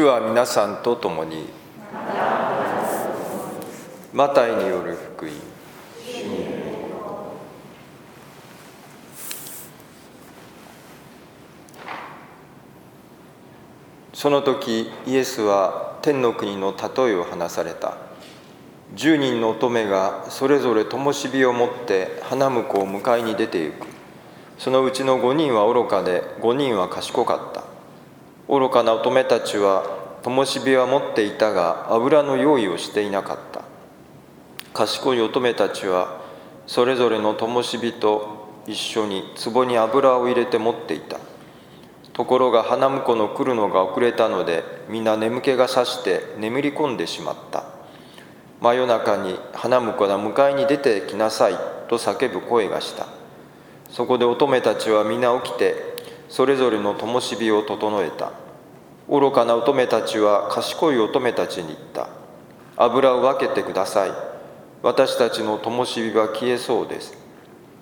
主は皆さんと共にマタイによる福音。その時イエスは天の国の例えを話された。10人の乙女がそれぞれ灯火を持って花婿を迎えに出て行く。そのうちの5人は愚かで5人は賢かった。愚かな乙女たちは灯火は持っていたが油の用意をしていなかった。賢い乙女たちはそれぞれの灯火と一緒に壺に油を入れて持っていた。ところが花婿の来るのが遅れたので皆眠気がさして眠り込んでしまった。真夜中に花婿が迎えに出てきなさいと叫ぶ声がした。そこで乙女たちは皆起きてそれぞれの灯火を整えた。愚かな乙女たちは賢い乙女たちに言った。油を分けてください。私たちの灯火は消えそうです。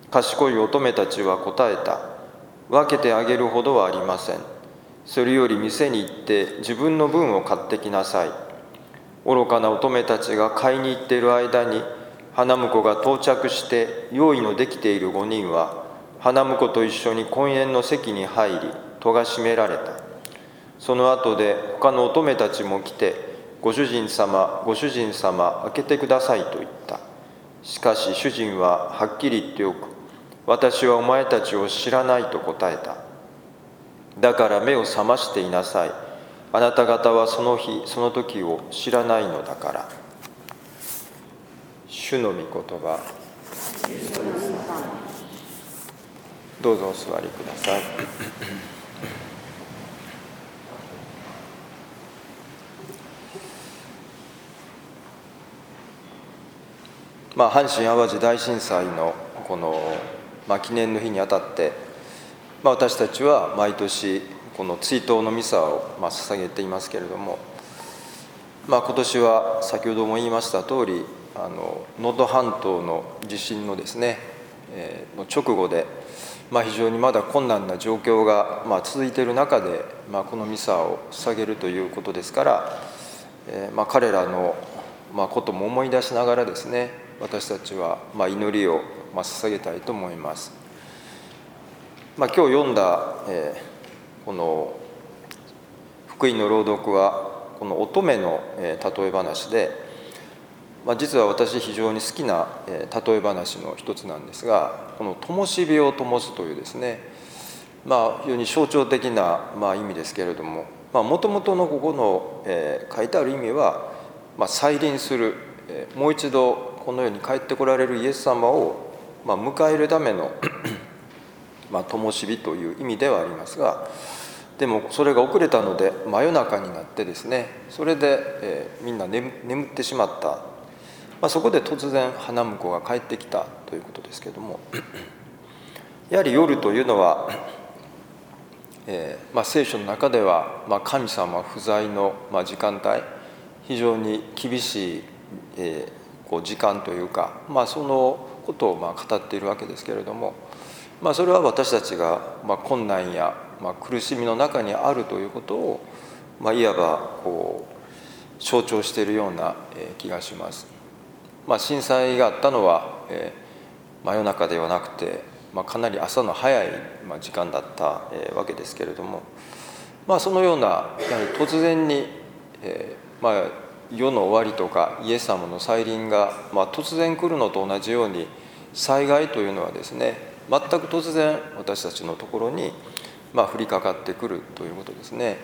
賢い乙女たちは答えた。分けてあげるほどはありません。それより店に行って自分の分を買ってきなさい。愚かな乙女たちが買いに行っている間に花婿が到着して用意のできている5人は花婿と一緒に婚宴の席に入り戸が閉められた。その後で他の乙女たちも来てご主人様ご主人様開けてくださいと言った。しかし主人ははっきり言っておく。私はお前たちを知らないと答えた。だから目を覚ましていなさい。あなた方はその日その時を知らないのだから。主の御言葉。どうぞお座りください。まあ、阪神・淡路大震災のこの、まあ、記念の日にあたって、まあ、私たちは毎年この追悼のミサを、まあ、捧げていますけれども、まあ、今年は先ほども言いました通りあの能登半島の地震のですね、えー、の直後で、まあ、非常にまだ困難な状況が、まあ、続いている中で、まあ、このミサを捧げるということですから、えーまあ、彼らの、まあ、ことも思い出しながらですね私たちはまあ祈りをまあ捧げたいと思います。まあ、今日読んだ、えー、この福音の朗読はこの乙女の、え例え話で、まあ、実は私非常に好きな、え例え話の一つなんですがこの「灯火を灯す」というですねまあ非常に象徴的な、まあ、意味ですけれどももともとのここの、えー、書いてある意味は、まあ、再臨する、えー、もう一度この世に帰ってこられるイエス様を、まあ、迎えるための まあ灯火という意味ではありますがでもそれが遅れたので真夜中になってですねそれで、えー、みんな眠ってしまった、まあ、そこで突然花婿が帰ってきたということですけども やはり夜というのは、えーまあ、聖書の中では、まあ、神様不在の、ま、時間帯非常に厳しい、えー、こう時間というか、まあ、そのことをま語っているわけですけれども、まあ、それは私たちがま困難やま苦しみの中にあるということを、ま、いわばこう象徴しているような気がします。まあ、震災があったのは、えー、真夜中ではなくて、まあ、かなり朝の早い時間だったわけですけれども、まあ、そのようなやはり突然に、えー、まあ世の終わりとかイエス様の再臨が、まあ、突然来るのと同じように災害というのはですね全く突然私たちのところに、まあ、降りかかってくるということですね。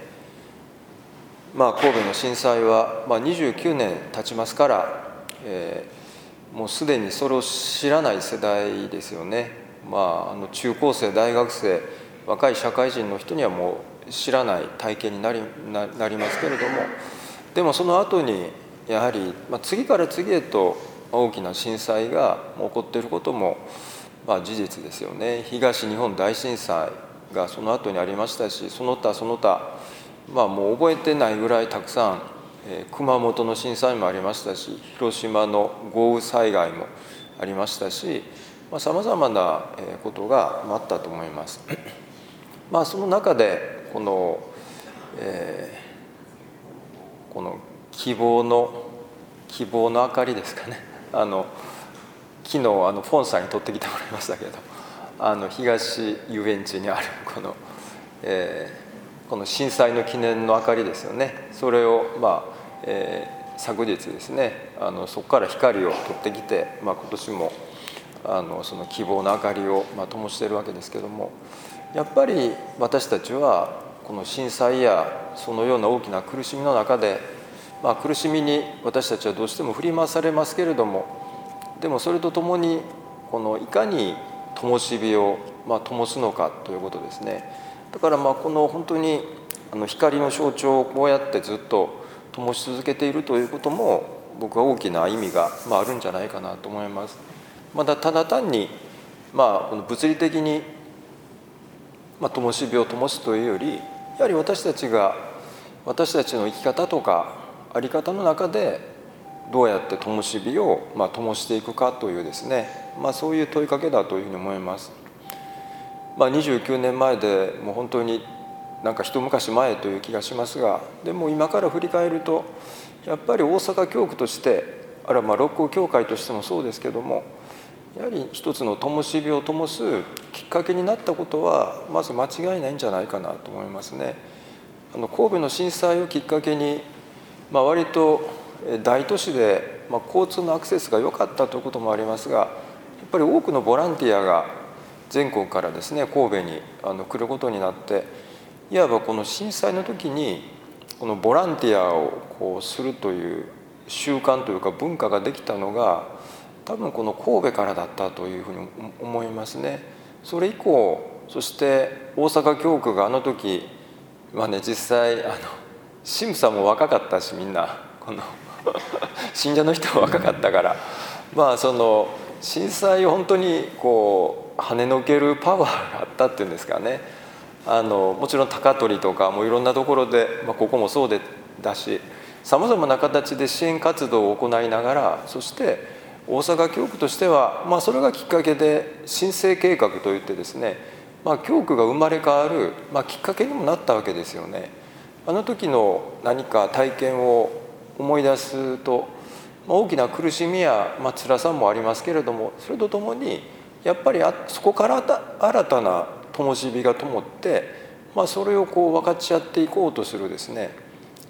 まあ、神戸の震災は、まあ、29年経ちますから、えー、もうすでにそれを知らない世代ですよね。まあ、あの中高生大学生若い社会人の人にはもう知らない体験になりなりますけれども。でもその後にやはり、まあ、次から次へと大きな震災が起こっていることも、まあ、事実ですよね東日本大震災がその後にありましたしその他その他、まあ、もう覚えてないぐらいたくさん、熊本の震災もありましたし広島の豪雨災害もありましたしさまざ、まなことがあったと思います。まあ、その中でこの、えー希望の希望の明かりですかね あの昨日あのフォンさんに撮ってきてもらいましたけどあの東遊園地にあるこの、えー、この震災の記念の明かりですよねそれをまあ、えー、昨日ですねあのそこから光を取ってきて、まあ、今年もあのその希望の明かりを、まあ、灯しているわけですけどもやっぱり私たちはこの震災やそのような大きな苦しみの中で、まあ、苦しみに私たちはどうしても振り回されますけれどもでもそれとともにこのいかに灯火を、まあ、灯すのかということですね。だからまあこの本当にあの光の象徴をこうやってずっと灯し続けているということも僕は大きな意味が、まあ、あるんじゃないかなと思います。まだただ単に、まあ、この物理的に、まあ、灯火を灯すというよりやはり私たちが私たちの生き方とか在り方の中でどうやって灯火を、まあ、灯していくかというですね、まあ、そういう問いかけだというふうに思います。まあ、29年前でもう本当になんか一昔前という気がしますがでも今から振り返るとやっぱり大阪教区としてあるいはまあ六甲教会としてもそうですけどもやはり一つの灯火を灯すきっかけになったことはまず間違いないんじゃないかなと思いますね。あの神戸の震災をきっかけに、まあ、割と大都市で、まあ、交通のアクセスが良かったということもありますがやっぱり多くのボランティアが全国からですね神戸にあの来ることになっていわばこの震災の時にこのボランティアをこうするという習慣というか文化ができたのが多分この神戸からだったというふうに思いますね。それ以降そして大阪教区があの時まあね実際あの神父さんも若かったしみんな。この 信者の人は若かったから。まあその震災を本当にこう跳ねのけるパワーがあったっていうんですかね。あのもちろん高取とかもいろんなところで、まあ、ここもそうでだしさまざまな形で支援活動を行いながらそして大阪教区としては、まあ、それがきっかけで申請計画といってですね、まあ、教区が生まれ変わる、まあ、きっかけにもなったわけですよね。あの時の何か体験を思い出すと、まあ、大きな苦しみや、まあ辛さもありますけれどもそれとともにやっぱりあそこから新たな灯火が灯って、まあ、それをこう分かち合っていこうとするですね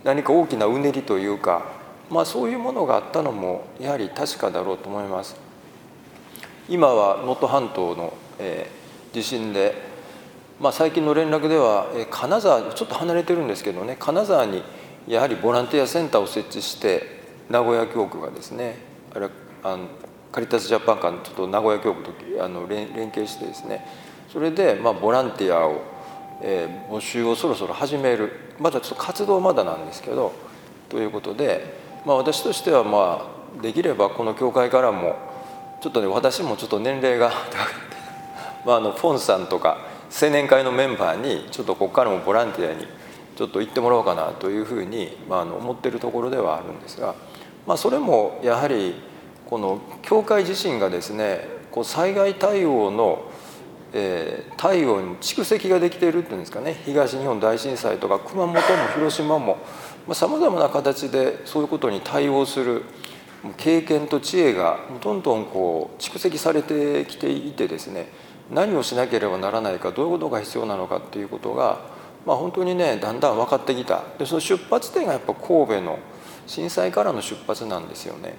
何か大きなうねりというかまあ、そういうものがあったのもやはり確かだろうと思います。今は能登半島の、えー、地震で、まあ、最近の連絡では、えー、金沢ちょっと離れてるんですけどね金沢にやはりボランティアセンターを設置して名古屋教区がですねあれあのカリタスジャパンかちょっと名古屋教区とあの連連携してですねそれで、まあ、ボランティアを、えー、募集をそろそろ始める。まだちょっと活動まだなんですけどということでまあ、私としてはまあできればこの教会からもちょっとね私もちょっと年齢が高くて、まあ、あのフォンさんとか青年会のメンバーにちょっとここからもボランティアにちょっと行ってもらおうかなというふうに、まあ、あの思ってるところではあるんですが、まあ、それもやはりこの教会自身がですねこう災害対応の、えー、対応に蓄積ができているっていうんですかね。東日本大震災とか熊本も広島もさまざ、まな形でそういうことに対応する経験と知恵がどんどんこう蓄積されてきていてですね。何をしなければならないかどういうことが必要なのかっていうことが、まあ、本当にねだんだん分かってきた。でその出発点がやっぱ神戸の震災からの出発なんですよね。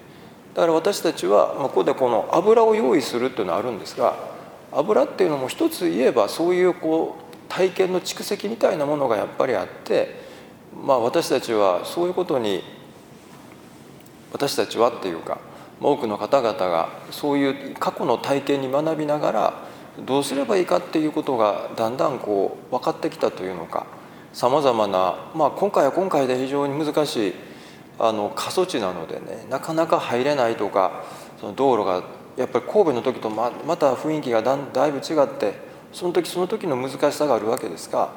だから私たちは、まあ、ここでこの油を用意するっていうのはあるんですが油っていうのも一つ言えばそういうこう体験の蓄積みたいなものがやっぱりあってまあ、私たちはそういうことに私たちはっていうか多くの方々がそういう過去の体験に学びながらどうすればいいかっていうことがだんだんこう分かってきたというのかさまざまな、まあ、今回は今回で非常に難しいあの過疎地なのでねなかなか入れないとかその道路がやっぱり神戸の時とまた雰囲気がだだいぶ違ってその時その時の難しさがあるわけですが、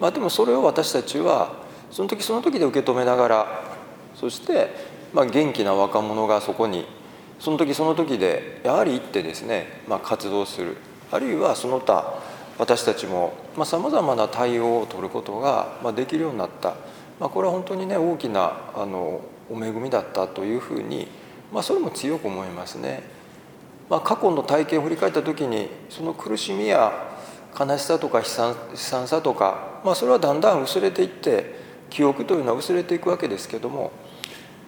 まあ、でもそれを私たちはその時その時で受け止めながらそして、まあ、元気な若者がそこにその時その時でやはり行ってですね、まあ、活動する。あるいはその他私たちもさまざ、まな対応を取ることができるようになった、まあ、これは本当にね大きなあのお恵みだったというふうに、まあ、それも強く思いますね。まあ、過去の体験を振り返った時にその苦しみや悲しさとか悲惨悲惨さとか、まあ、それはだんだん薄れていって記憶というのは薄れていくわけですけども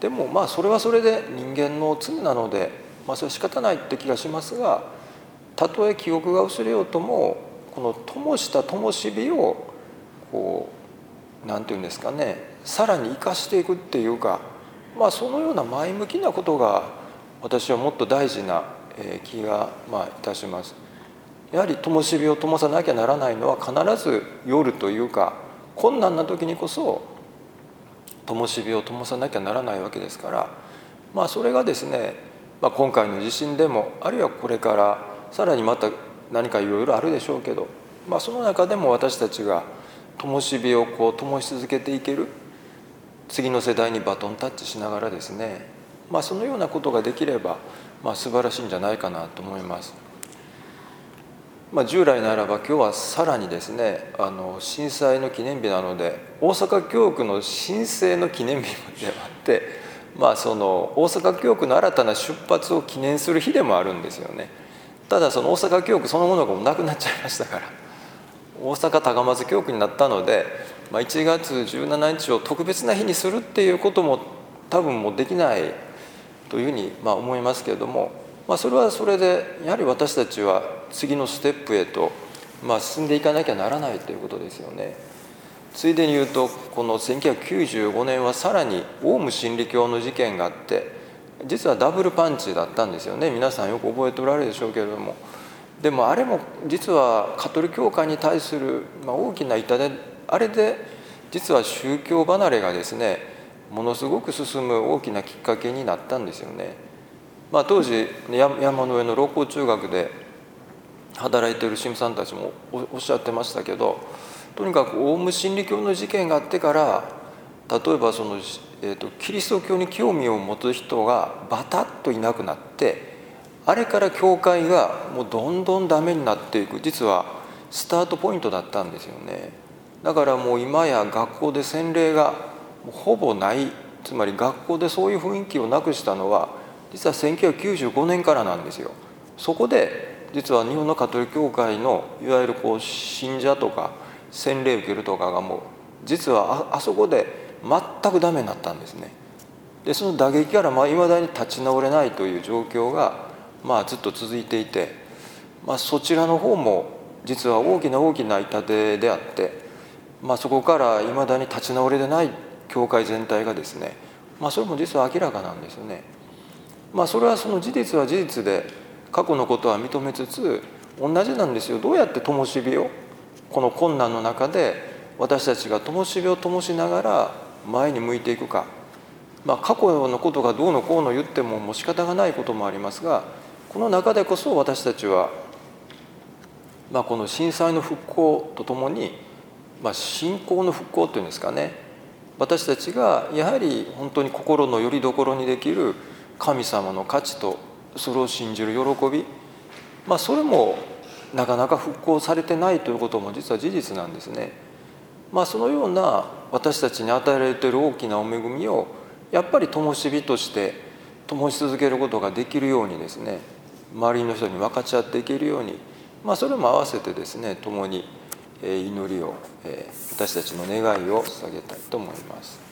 でもまあそれはそれで人間の罪なので、まあ、それは仕方ないって気がしますがたとえ記憶が薄れようともこの灯した灯火をこう何て言うんですかねさらに生かしていくっていうか、まあ、そのような前向きなことが私はもっと大事な気がまあいたします。やはり灯火を灯さなきゃならないのは必ず夜というか困難な時にこそ灯火を灯さなきゃならないわけですから、まあ、それがですね、まあ、今回の地震でもあるいはこれからさらにまた何かいろいろあるでしょうけど、まあ、その中でも私たちが灯火をこう灯し続けていける次の世代にバトンタッチしながらですね、まあ、そのようなことができれば、まあ、素晴らしいんじゃないかなと思います。まあ、従来ならば今日はさらにですねあの震災の記念日なので大阪教区の申請の記念日であって、まあ、その大阪教区の新たな出発を記念する日でもあるんですよねただその大阪教区そのものがもうなくなっちゃいましたから大阪高松教区になったので、まあ、1月17日を特別な日にするっていうことも多分もうできないというふうにまあ思いますけれども、まあ、それはそれでやはり私たちは次のステップへと、まあ、進んでいかなきゃならないということですよね。ついでに言うとこの1995年はさらにオウム真理教の事件があって実はダブルパンチだったんですよね皆さんよく覚えておられるでしょうけれどもでもあれも実はカトリ教会に対する、ま、大きな痛手あれで実は宗教離れがですねものすごく進む大きなきっかけになったんですよね。まあ、当時山の上の六甲中学で働いてる神父さんたちもおっしゃってましたけどとにかくオウム真理教の事件があってから例えばその、えーと、キリスト教に興味を持つ人がバタッといなくなってあれから教会がもうどんどんダメになっていく実はスタートポイントだったんですよねだからもう今や学校で洗礼がほぼないつまり学校でそういう雰囲気をなくしたのは実は1995年からなんですよそこで実は日本のカトリック教会のいわゆるこう信者とか洗礼受けるとかがもう実はあそこで全くダメになったんですね。でその打撃からいまだに立ち直れないという状況が、まあ、ずっと続いていて、まあ、そちらの方も実は大きな大きな痛手であって、まあ、そこからいまだに立ち直れでない教会全体がですね、まあ、それも実は明らかなんですよね。まあ、それはその事実は事実で過去のことは認めつつ同じなんですよ。どうやって灯火をこの困難の中で私たちが灯火を灯しながら前に向いていくか、まあ、過去のことがどうのこうの言ってももう仕方がないこともありますがこの中でこそ私たちは、まあ、この震災の復興とともに、まあ、信仰の復興というんですかね。私たちがやはり本当に心のよりどころにできる神様の価値とそれを信じる喜び、まあ、それもなかなか復興されてないということも実は事実なんですね。まあ、そのような私たちに与えられている大きなお恵みをやっぱり灯火として灯し続けることができるようにですね周りの人に分かち合っていけるように、まあ、それも合わせてですね共に祈りを私たちの願いを捧げたいと思います。